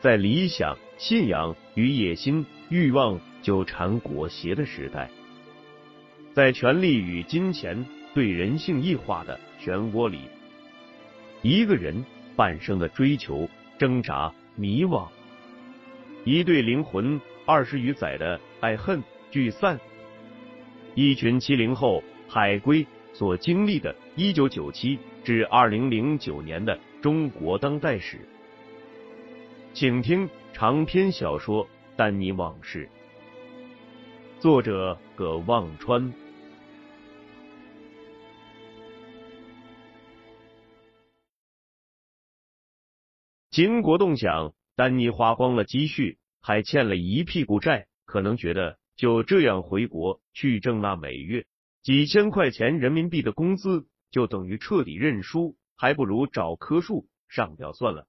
在理想、信仰与野心、欲望纠缠裹挟的时代，在权力与金钱对人性异化的漩涡里，一个人半生的追求、挣扎、迷惘。一对灵魂二十余载的爱恨聚散，一群七零后海归所经历的一九九七至二零零九年的中国当代史，请听长篇小说《丹尼往事》，作者葛望川。秦国栋想。丹尼花光了积蓄，还欠了一屁股债，可能觉得就这样回国去挣那每月几千块钱人民币的工资，就等于彻底认输，还不如找棵树上吊算了。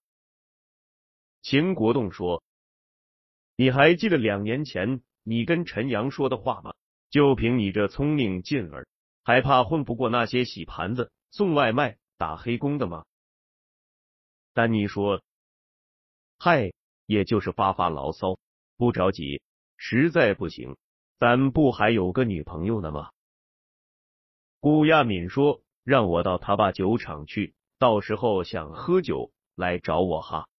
秦国栋说：“你还记得两年前你跟陈阳说的话吗？就凭你这聪明劲儿，还怕混不过那些洗盘子、送外卖、打黑工的吗？”丹尼说。嗨，也就是发发牢骚，不着急。实在不行，咱不还有个女朋友呢吗？顾亚敏说：“让我到他爸酒厂去，到时候想喝酒来找我哈。”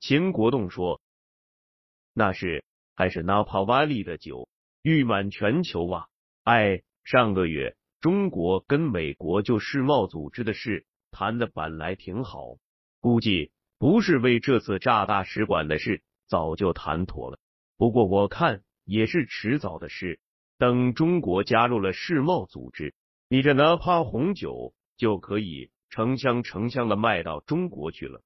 秦国栋说：“那是还是纳帕瓦利的酒，誉满全球啊！哎，上个月中国跟美国就世贸组织的事谈的本来挺好，估计。”不是为这次炸大使馆的事，早就谈妥了。不过我看也是迟早的事。等中国加入了世贸组织，你这哪怕红酒就可以成箱成箱的卖到中国去了。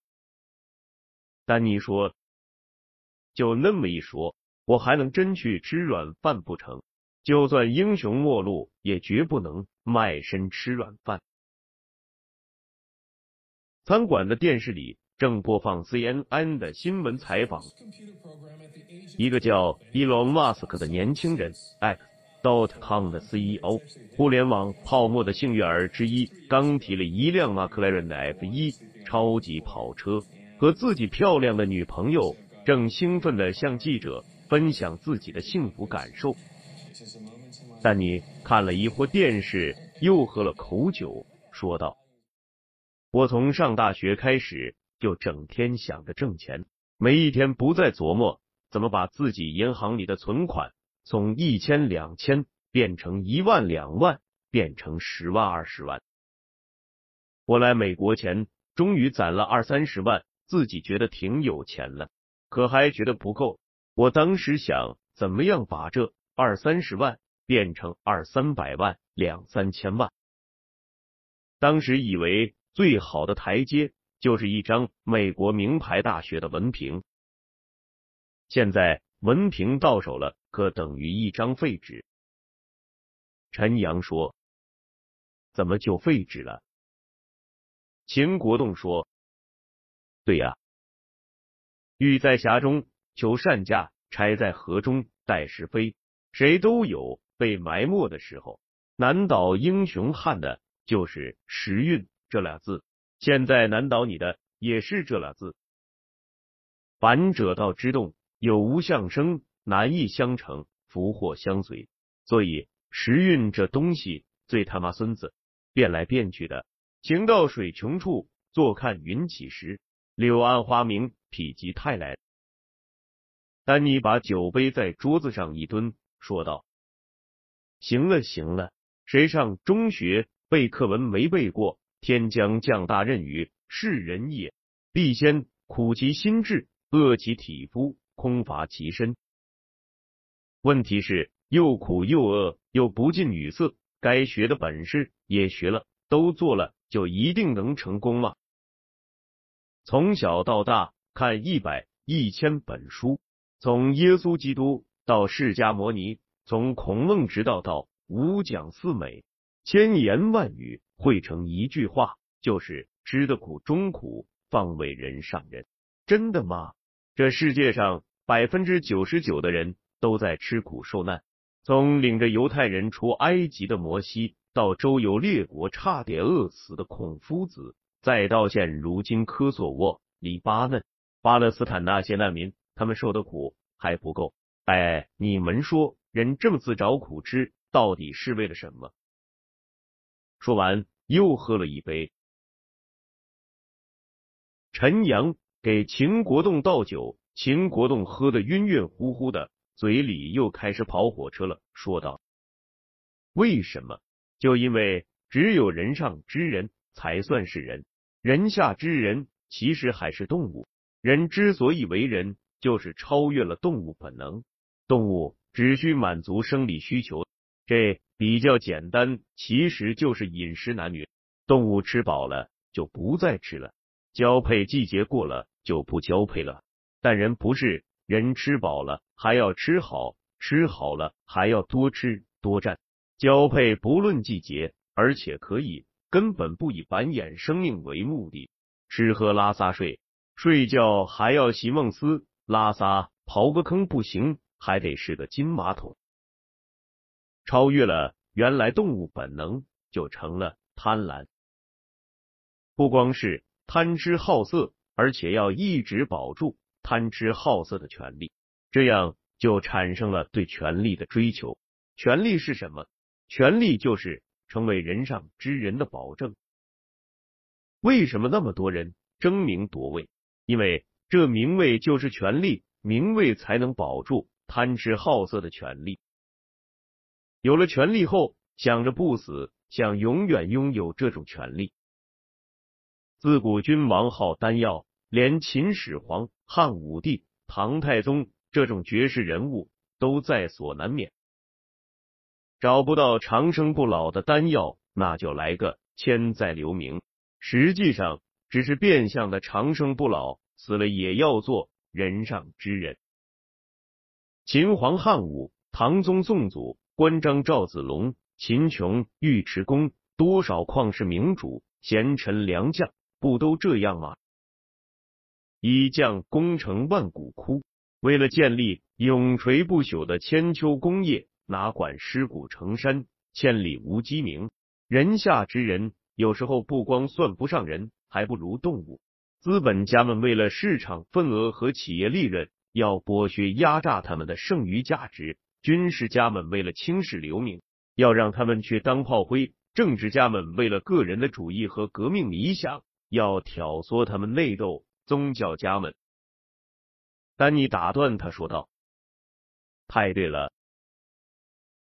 丹尼说：“就那么一说，我还能真去吃软饭不成？就算英雄末路，也绝不能卖身吃软饭。”餐馆的电视里。正播放 CNN 的新闻采访，一个叫 Elon Musk 的年轻人，X. dot com 的 CEO，互联网泡沫的幸运儿之一，刚提了一辆 McLaren 的 F 一超级跑车，和自己漂亮的女朋友，正兴奋的向记者分享自己的幸福感受。但你看了一会电视，又喝了口酒，说道：“我从上大学开始。”就整天想着挣钱，每一天不再琢磨怎么把自己银行里的存款从一千两千变成一万两万，变成十万二十万。我来美国前，终于攒了二三十万，自己觉得挺有钱了，可还觉得不够。我当时想，怎么样把这二三十万变成二三百万、两三千万？当时以为最好的台阶。就是一张美国名牌大学的文凭，现在文凭到手了，可等于一张废纸。陈阳说：“怎么就废纸了？”秦国栋说：“对呀，玉在匣中求善价，钗在盒中待时飞，谁都有被埋没的时候。难倒英雄汉的，就是时运这俩字。”现在难倒你的也是这俩字。反者道之动，有无相生，难易相成，福祸相随。所以时运这东西最他妈孙子，变来变去的。行到水穷处，坐看云起时。柳暗花明，否极泰来。丹尼把酒杯在桌子上一蹲，说道：“行了行了，谁上中学背课文没背过？”天将降大任于世人也，必先苦其心志，饿其体肤，空乏其身。问题是又苦又饿又不近女色，该学的本事也学了，都做了，就一定能成功吗？从小到大看一百、一千本书，从耶稣基督到释迦摩尼，从孔孟之道到五讲四美，千言万语汇成一句话，就是吃得苦中苦，方为人上人。真的吗？这世界上百分之九十九的人都在吃苦受难，从领着犹太人出埃及的摩西，到周游列国差点饿死的孔夫子，再到现如今科索沃、黎巴嫩、巴勒斯坦那些难民，他们受的苦还不够。哎，你们说，人这么自找苦吃，到底是为了什么？说完，又喝了一杯。陈阳。给秦国栋倒酒，秦国栋喝得晕晕乎乎的，嘴里又开始跑火车了，说道：“为什么？就因为只有人上之人才算是人，人下之人其实还是动物。人之所以为人，就是超越了动物本能。动物只需满足生理需求，这比较简单，其实就是饮食男女。动物吃饱了就不再吃了，交配季节过了。”就不交配了，但人不是，人吃饱了还要吃好，吃好了还要多吃多占。交配不论季节，而且可以根本不以繁衍生命为目的，吃喝拉撒睡，睡觉还要席梦思，拉撒刨个坑不行，还得是个金马桶。超越了原来动物本能，就成了贪婪，不光是贪吃好色。而且要一直保住贪吃好色的权利，这样就产生了对权力的追求。权力是什么？权力就是成为人上之人的保证。为什么那么多人争名夺位？因为这名位就是权力，名位才能保住贪吃好色的权利。有了权力后，想着不死，想永远拥有这种权利。自古君王好丹药，连秦始皇、汉武帝、唐太宗这种绝世人物都在所难免。找不到长生不老的丹药，那就来个千载留名。实际上只是变相的长生不老，死了也要做人上之人。秦皇汉武、唐宗宋祖、关张赵子龙、秦琼、尉迟恭，多少旷世名主、贤臣良将。不都这样吗？一将功成万骨枯，为了建立永垂不朽的千秋功业，哪管尸骨成山，千里无鸡鸣。人下之人，有时候不光算不上人，还不如动物。资本家们为了市场份额和企业利润，要剥削压榨他们的剩余价值；军事家们为了青史留名，要让他们去当炮灰；政治家们为了个人的主义和革命理想。要挑唆他们内斗，宗教家们。丹尼打断他说道：“太对了，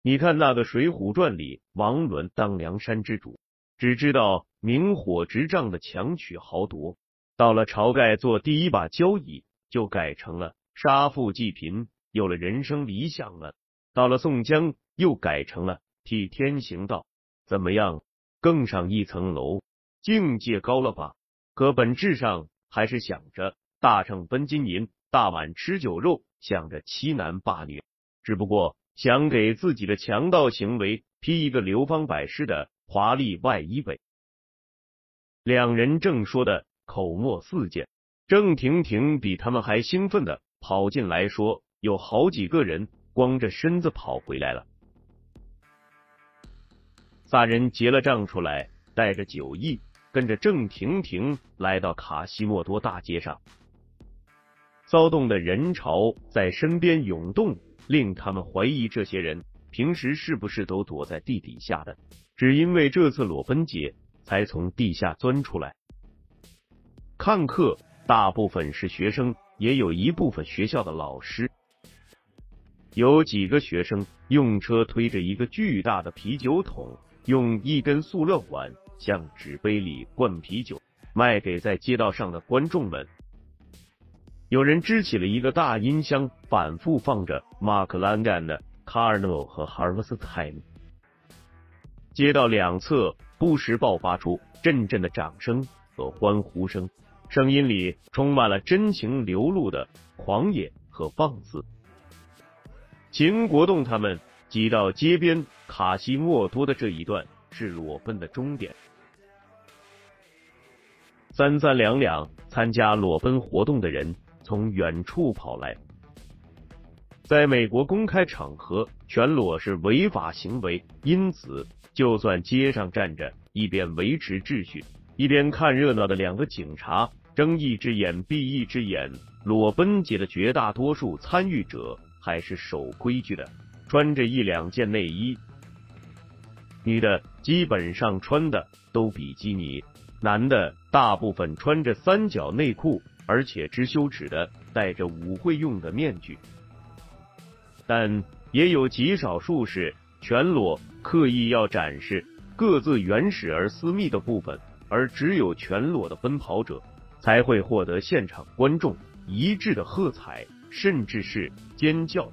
你看那个《水浒传》里，王伦当梁山之主，只知道明火执仗的强取豪夺；到了晁盖做第一把交椅，就改成了杀富济贫，有了人生理想了；到了宋江，又改成了替天行道，怎么样？更上一层楼。”境界高了吧？可本质上还是想着大秤分金银，大碗吃酒肉，想着欺男霸女，只不过想给自己的强盗行为披一个流芳百世的华丽外衣呗。两人正说的口沫四溅，郑婷婷比他们还兴奋的跑进来说，有好几个人光着身子跑回来了。仨人结了账出来，带着酒意。跟着郑婷婷来到卡西莫多大街上，骚动的人潮在身边涌动，令他们怀疑这些人平时是不是都躲在地底下的，只因为这次裸奔节才从地下钻出来。看客大部分是学生，也有一部分学校的老师，有几个学生用车推着一个巨大的啤酒桶，用一根塑料管。向纸杯里灌啤酒，卖给在街道上的观众们。有人支起了一个大音箱，反复放着马克·兰干的《Carnival》和《Harvest Time》。街道两侧不时爆发出阵阵的掌声和欢呼声。声音里充满了真情流露的狂野和放肆。秦国栋他们挤到街边卡西莫多的这一段是裸奔的终点。三三两两参加裸奔活动的人从远处跑来。在美国公开场合全裸是违法行为，因此就算街上站着一边维持秩序一边看热闹的两个警察，睁一只眼闭一只眼，裸奔节的绝大多数参与者还是守规矩的，穿着一两件内衣。女的基本上穿的都比基尼，男的大部分穿着三角内裤，而且知羞耻的戴着舞会用的面具。但也有极少数是全裸，刻意要展示各自原始而私密的部分，而只有全裸的奔跑者才会获得现场观众一致的喝彩，甚至是尖叫。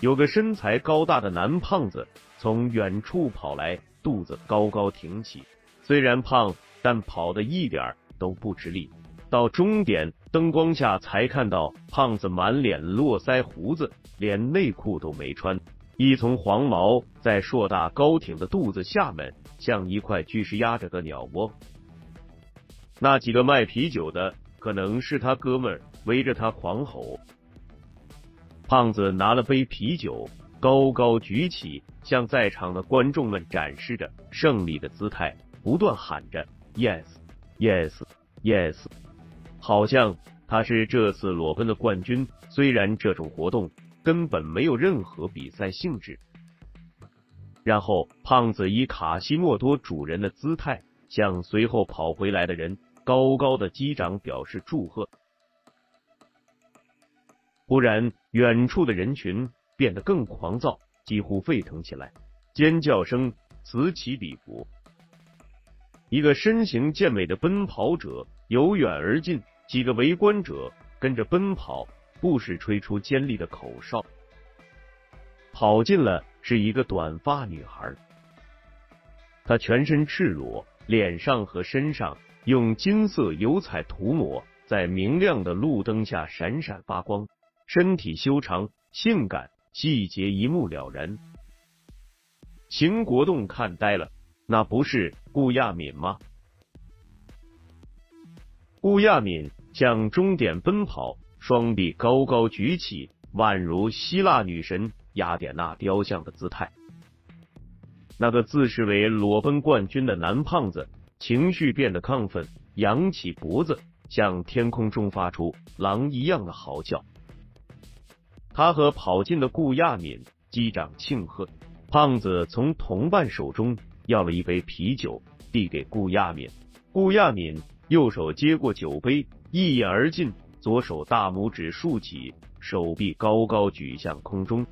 有个身材高大的男胖子从远处跑来，肚子高高挺起，虽然胖，但跑的一点都不吃力。到终点，灯光下才看到胖子满脸络腮胡子，连内裤都没穿，一丛黄毛在硕大高挺的肚子下面，像一块巨石压着个鸟窝。那几个卖啤酒的可能是他哥们儿，围着他狂吼。胖子拿了杯啤酒，高高举起，向在场的观众们展示着胜利的姿态，不断喊着 “yes, yes, yes”。好像他是这次裸奔的冠军，虽然这种活动根本没有任何比赛性质。然后，胖子以卡西莫多主人的姿态，向随后跑回来的人高高的击掌，表示祝贺。忽然，远处的人群变得更狂躁，几乎沸腾起来，尖叫声此起彼伏。一个身形健美的奔跑者由远而近。几个围观者跟着奔跑，不时吹出尖利的口哨。跑进了是一个短发女孩，她全身赤裸，脸上和身上用金色油彩涂抹，在明亮的路灯下闪闪发光，身体修长性感，细节一目了然。秦国栋看呆了，那不是顾亚敏吗？顾亚敏。向终点奔跑，双臂高高举起，宛如希腊女神雅典娜雕像的姿态。那个自视为裸奔冠军的男胖子情绪变得亢奋，扬起脖子，向天空中发出狼一样的嚎叫。他和跑进的顾亚敏击掌庆贺。胖子从同伴手中要了一杯啤酒，递给顾亚敏。顾亚敏右手接过酒杯。一饮而尽，左手大拇指竖起，手臂高高举向空中。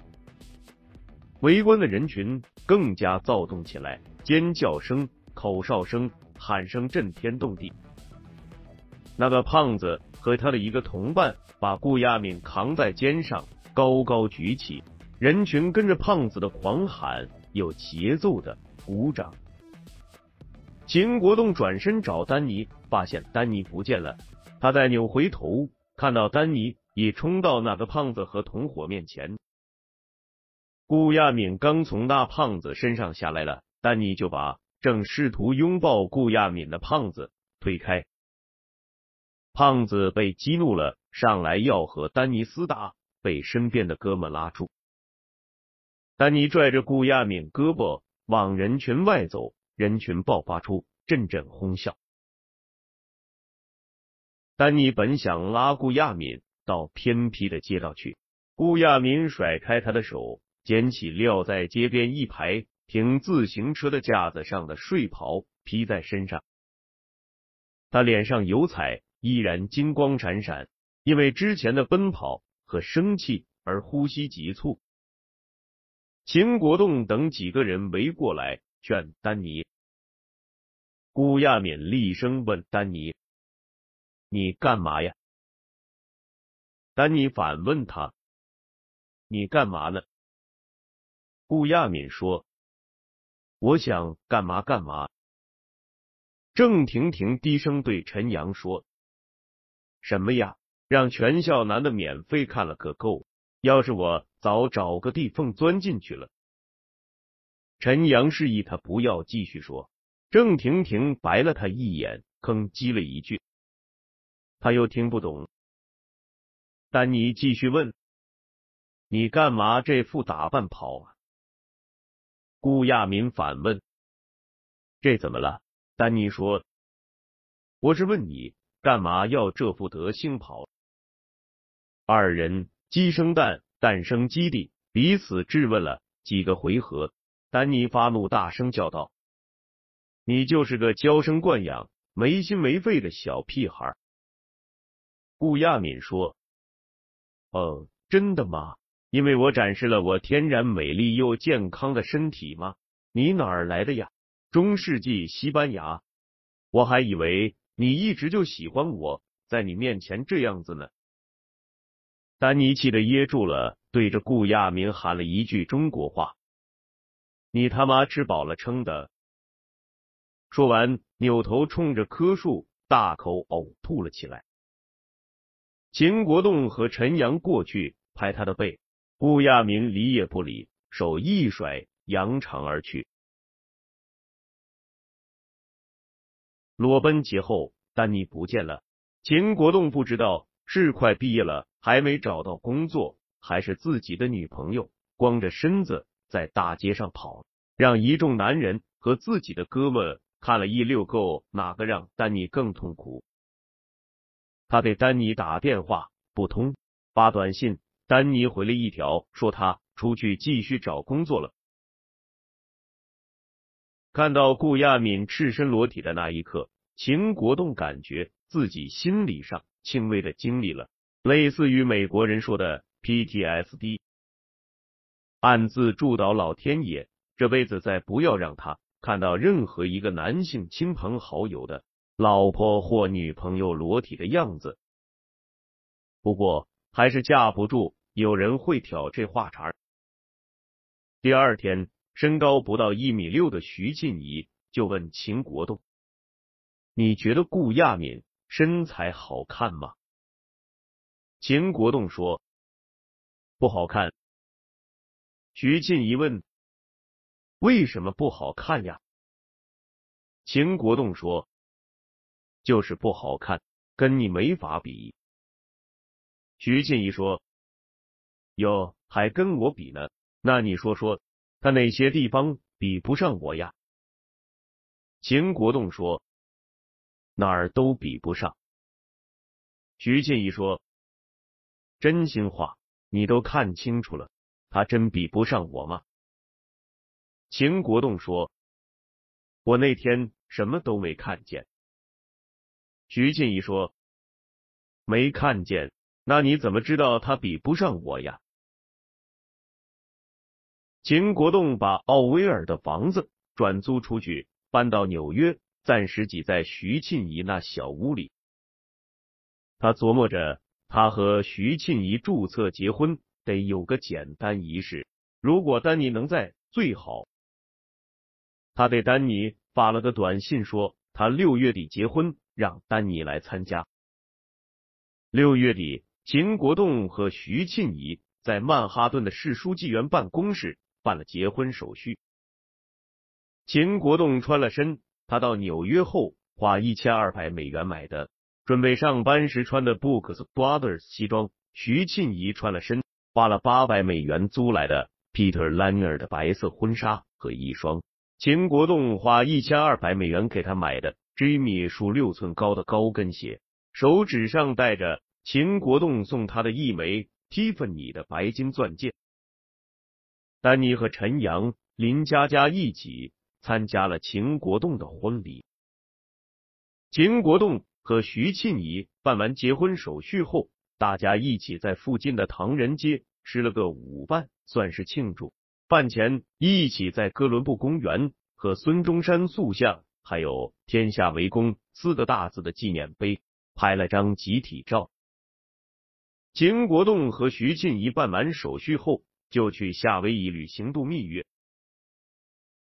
围观的人群更加躁动起来，尖叫声、口哨声、喊声震天动地。那个胖子和他的一个同伴把顾亚敏扛在肩上，高高举起。人群跟着胖子的狂喊，有节奏的鼓掌。秦国栋转身找丹尼，发现丹尼不见了。他再扭回头，看到丹尼已冲到那个胖子和同伙面前。顾亚敏刚从那胖子身上下来了，丹尼就把正试图拥抱顾亚敏的胖子推开。胖子被激怒了，上来要和丹尼厮打，被身边的哥们拉住。丹尼拽着顾亚敏胳膊往人群外走，人群爆发出阵阵哄笑。丹尼本想拉顾亚敏到偏僻的街道去，顾亚敏甩开他的手，捡起撂在街边一排停自行车的架子上的睡袍披在身上。他脸上油彩依然金光闪闪，因为之前的奔跑和生气而呼吸急促。秦国栋等几个人围过来劝丹尼，顾亚敏厉声问丹尼。你干嘛呀？丹尼反问他：“你干嘛呢？”顾亚敏说：“我想干嘛干嘛。”郑婷婷低声对陈阳说：“什么呀？让全校男的免费看了个够！要是我早找个地缝钻进去了。”陈阳示意他不要继续说，郑婷婷白了他一眼，吭叽了一句，他又听不懂。丹尼继续问：“你干嘛这副打扮跑啊？”顾亚民反问：“这怎么了？”丹尼说：“我是问你，干嘛要这副德行跑？”二人鸡生蛋，蛋生鸡的彼此质问了几个回合。丹尼发怒，大声叫道：“你就是个娇生惯养、没心没肺的小屁孩！”顾亚敏说：“哦，真的吗？因为我展示了我天然美丽又健康的身体吗？你哪儿来的呀？中世纪西班牙？我还以为你一直就喜欢我，在你面前这样子呢。”丹尼气得噎住了，对着顾亚明喊了一句中国话。你他妈吃饱了撑的！说完，扭头冲着棵树大口呕吐了起来。秦国栋和陈阳过去拍他的背，顾亚明理也不理，手一甩，扬长而去。裸奔节后，丹尼不见了。秦国栋不知道是快毕业了还没找到工作，还是自己的女朋友光着身子。在大街上跑，让一众男人和自己的哥们看了一溜够，哪个让丹尼更痛苦？他给丹尼打电话不通，发短信，丹尼回了一条，说他出去继续找工作了。看到顾亚敏赤身裸体的那一刻，秦国栋感觉自己心理上轻微的经历了类似于美国人说的 PTSD。暗自祝祷老天爷，这辈子再不要让他看到任何一个男性亲朋好友的老婆或女朋友裸体的样子。不过还是架不住有人会挑这话茬儿。第二天，身高不到一米六的徐静怡就问秦国栋：“你觉得顾亚敏身材好看吗？”秦国栋说：“不好看。”徐静怡问：“为什么不好看呀？”秦国栋说：“就是不好看，跟你没法比。”徐静怡说：“哟，还跟我比呢？那你说说，他哪些地方比不上我呀？”秦国栋说：“哪儿都比不上。”徐静怡说：“真心话，你都看清楚了。”他真比不上我吗？秦国栋说：“我那天什么都没看见。”徐静怡说：“没看见，那你怎么知道他比不上我呀？”秦国栋把奥威尔的房子转租出去，搬到纽约，暂时挤在徐庆怡那小屋里。他琢磨着，他和徐庆怡注册结婚。得有个简单仪式，如果丹尼能在最好。他给丹尼发了个短信，说他六月底结婚，让丹尼来参加。六月底，秦国栋和徐庆怡在曼哈顿的市书记员办公室办了结婚手续。秦国栋穿了身他到纽约后花一千二百美元买的，准备上班时穿的 Books Brothers 西装。徐庆怡穿了身。花了八百美元租来的 Peter Lanier 的白色婚纱和一双秦国栋花一千二百美元给他买的 Jimmy 数六寸高的高跟鞋，手指上戴着秦国栋送他的一枚 Tiffany 的白金钻戒。丹尼和陈阳、林佳佳一起参加了秦国栋的婚礼。秦国栋和徐庆怡办完结婚手续后，大家一起在附近的唐人街。吃了个午饭，算是庆祝。饭前一起在哥伦布公园和孙中山塑像，还有天下为公四个大字的纪念碑拍了张集体照。秦国栋和徐庆怡办完手续后，就去夏威夷旅行度蜜月。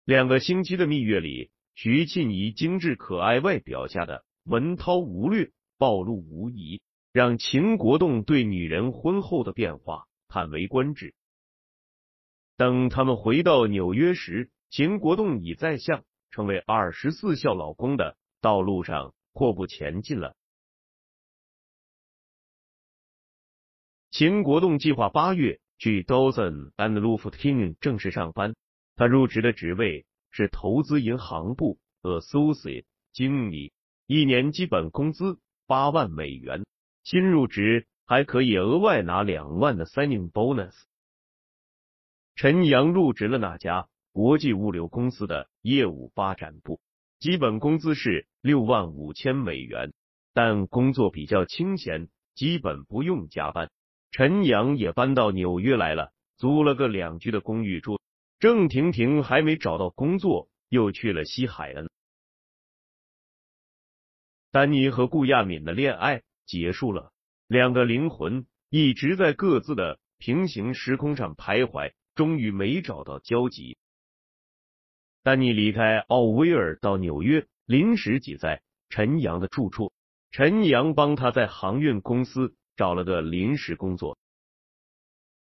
两个星期的蜜月里，徐庆怡精致可爱外表下的文韬武略暴露无遗，让秦国栋对女人婚后的变化叹为观止。等他们回到纽约时，秦国栋已在向成为二十四孝老公的道路上阔步前进了。秦国栋计划八月去 Dozen and Lufkin 正式上班，他入职的职位是投资银行部 Associate 经理，一年基本工资八万美元，新入职还可以额外拿两万的 signing bonus。陈阳入职了那家国际物流公司的业务发展部，基本工资是六万五千美元，但工作比较清闲，基本不用加班。陈阳也搬到纽约来了，租了个两居的公寓住。郑婷婷还没找到工作，又去了西海岸。丹尼和顾亚敏的恋爱结束了，两个灵魂一直在各自的平行时空上徘徊，终于没找到交集。丹尼离开奥威尔到纽约，临时挤在陈阳的住处。陈阳帮他在航运公司。找了个临时工作。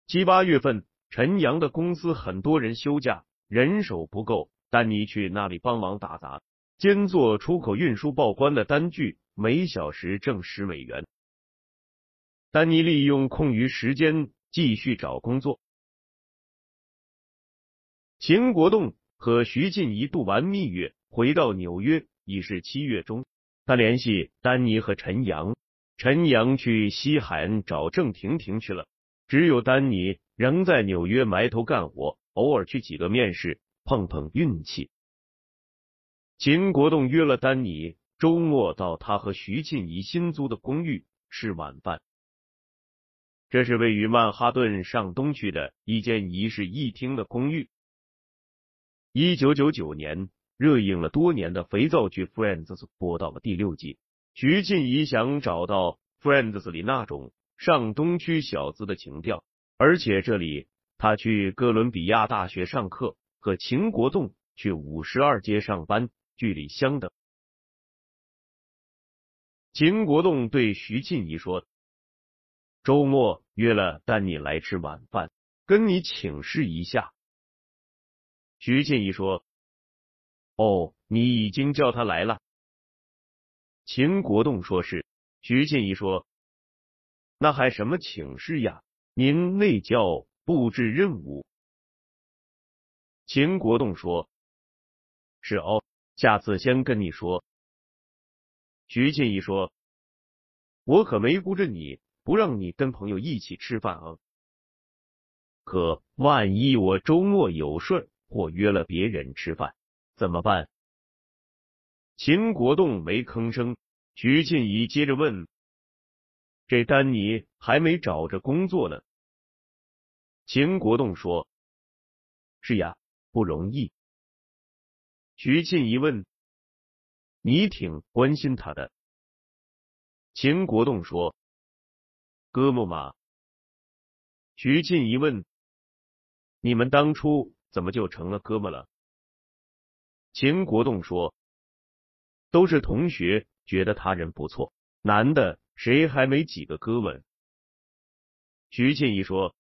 七八月份，陈阳的公司很多人休假，人手不够，丹尼去那里帮忙打杂，兼做出口运输报关的单据，每小时挣十美元。丹尼利用空余时间继续找工作。秦国栋和徐静怡度完蜜月，回到纽约，已是七月中。他联系丹尼和陈阳。陈阳去西海岸找郑婷婷去了，只有丹尼仍在纽约埋头干活，偶尔去几个面试碰碰运气。秦国栋约了丹尼周末到他和徐静怡新租的公寓吃晚饭，这是位于曼哈顿上东区的一间一室一厅的公寓。一九九九年热映了多年的肥皂剧《Friends》播到了第六季。徐静怡想找到《Friends》里那种上东区小子的情调，而且这里他去哥伦比亚大学上课，和秦国栋去五十二街上班距离相等。秦国栋对徐静怡说：“周末约了丹尼来吃晚饭，跟你请示一下。”徐静怡说：“哦，你已经叫他来了。”秦国栋说是，徐静怡说，那还什么请示呀？您那叫布置任务。秦国栋说，是哦，下次先跟你说。徐静怡说，我可没顾着你，不让你跟朋友一起吃饭啊。可万一我周末有事或约了别人吃饭，怎么办？秦国栋没吭声，徐静怡接着问：“这丹尼还没找着工作呢。”秦国栋说：“是呀，不容易。”徐静怡问：“你挺关心他的？”秦国栋说：“哥们嘛。”徐静怡问：“你们当初怎么就成了哥们了？”秦国栋说。都是同学，觉得他人不错。男的谁还没几个哥们？徐静怡说：“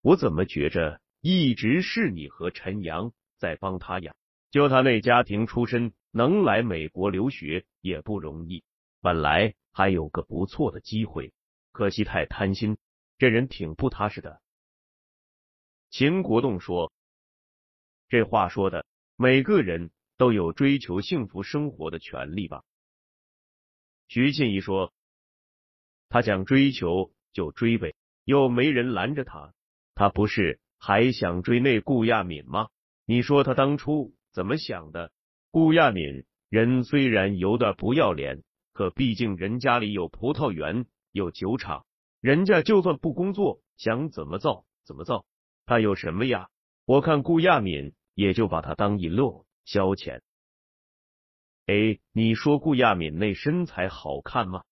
我怎么觉着一直是你和陈阳在帮他养？就他那家庭出身，能来美国留学也不容易。本来还有个不错的机会，可惜太贪心，这人挺不踏实的。”秦国栋说：“这话说的，每个人。”都有追求幸福生活的权利吧？徐静怡说：“他想追求就追呗，又没人拦着他。他不是还想追那顾亚敏吗？你说他当初怎么想的？顾亚敏人虽然有点不要脸，可毕竟人家里有葡萄园，有酒厂，人家就算不工作，想怎么造怎么造。他有什么呀？我看顾亚敏也就把他当一乐。”消遣。哎，你说顾亚敏那身材好看吗？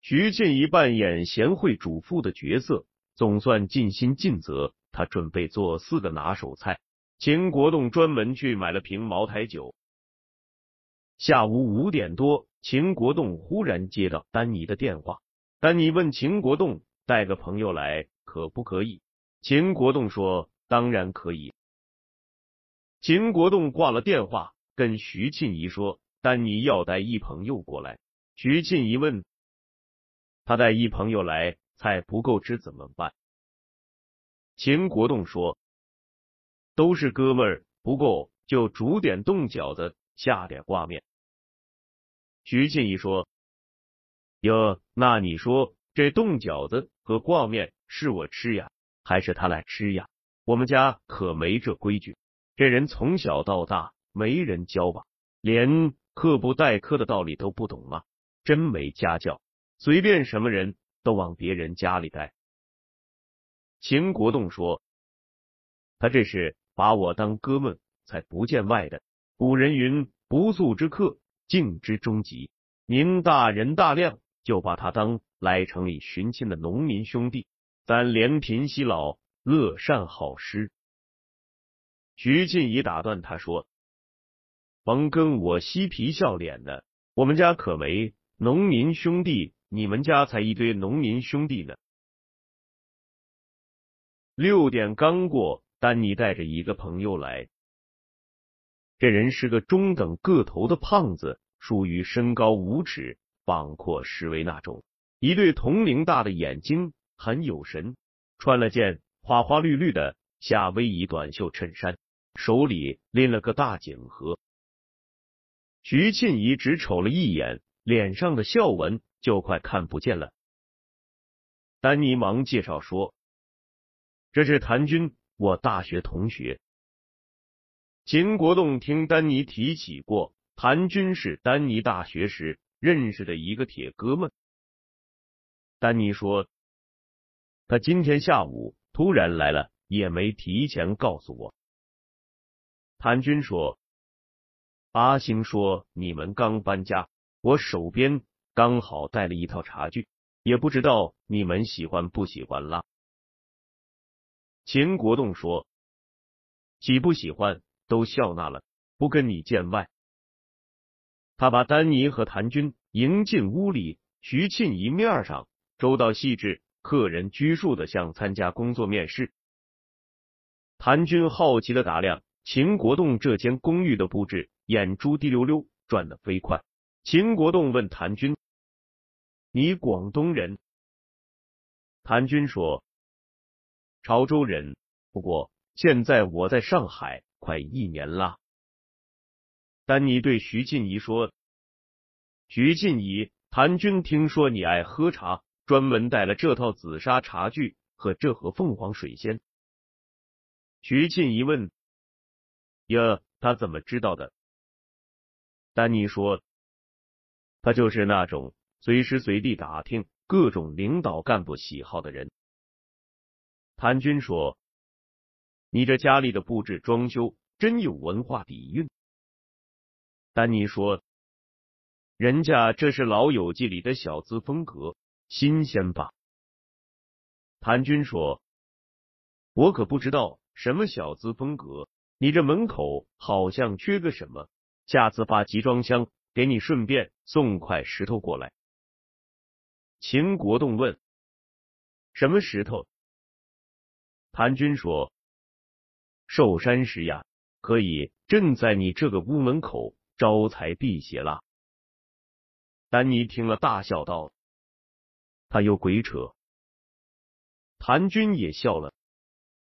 徐静怡扮演贤惠主妇的角色，总算尽心尽责。她准备做四个拿手菜，秦国栋专门去买了瓶茅台酒。下午五点多，秦国栋忽然接到丹尼的电话，丹尼问秦国栋带个朋友来可不可以？秦国栋说当然可以。秦国栋挂了电话，跟徐庆怡说丹尼要带一朋友过来。徐庆怡问他带一朋友来，菜不够吃怎么办？秦国栋说。都是哥们儿，不够就煮点冻饺子，下点挂面。徐庆怡说：“哟，那你说这冻饺子和挂面是我吃呀，还是他来吃呀？我们家可没这规矩，这人从小到大没人教吧，连课不待客的道理都不懂吗？真没家教，随便什么人都往别人家里带。”秦国栋说：“他这是。”把我当哥们，才不见外的。古人云：“不速之客，敬之终极。”您大人大量，就把他当来城里寻亲的农民兄弟，咱怜贫惜老，乐善好施。徐静怡打断他说：“甭跟我嬉皮笑脸的，我们家可没农民兄弟，你们家才一堆农民兄弟呢。”六点刚过。丹尼带着一个朋友来，这人是个中等个头的胖子，属于身高五尺、膀阔十围那种，一对铜铃大的眼睛，很有神。穿了件花花绿绿的夏威夷短袖衬衫，手里拎了个大锦盒。徐庆怡只瞅了一眼，脸上的笑纹就快看不见了。丹尼忙介绍说：“这是谭军。”我大学同学秦国栋听丹尼提起过，谭军是丹尼大学时认识的一个铁哥们。丹尼说，他今天下午突然来了，也没提前告诉我。谭军说，阿星说你们刚搬家，我手边刚好带了一套茶具，也不知道你们喜欢不喜欢啦。秦国栋说：“喜不喜欢都笑纳了，不跟你见外。”他把丹尼和谭军迎进屋里，徐庆一面上周到细致，客人拘束的像参加工作面试。谭军好奇的打量秦国栋这间公寓的布置，眼珠滴溜溜转得飞快。秦国栋问谭军：“你广东人？”谭军说。潮州人，不过现在我在上海快一年了。丹尼对徐静怡说：“徐静怡，谭军听说你爱喝茶，专门带了这套紫砂茶具和这盒凤凰水仙。”徐静怡问：“呀，他怎么知道的？”丹尼说：“他就是那种随时随地打听各种领导干部喜好的人。”谭军说：“你这家里的布置装修真有文化底蕴。”丹尼说：“人家这是老友记里的小资风格，新鲜吧？”谭军说：“我可不知道什么小资风格，你这门口好像缺个什么，下次发集装箱给你，顺便送块石头过来。”秦国栋问：“什么石头？”谭军说：“寿山石呀，可以镇在你这个屋门口，招财辟邪啦。”丹尼听了大笑道：“他又鬼扯。”谭军也笑了。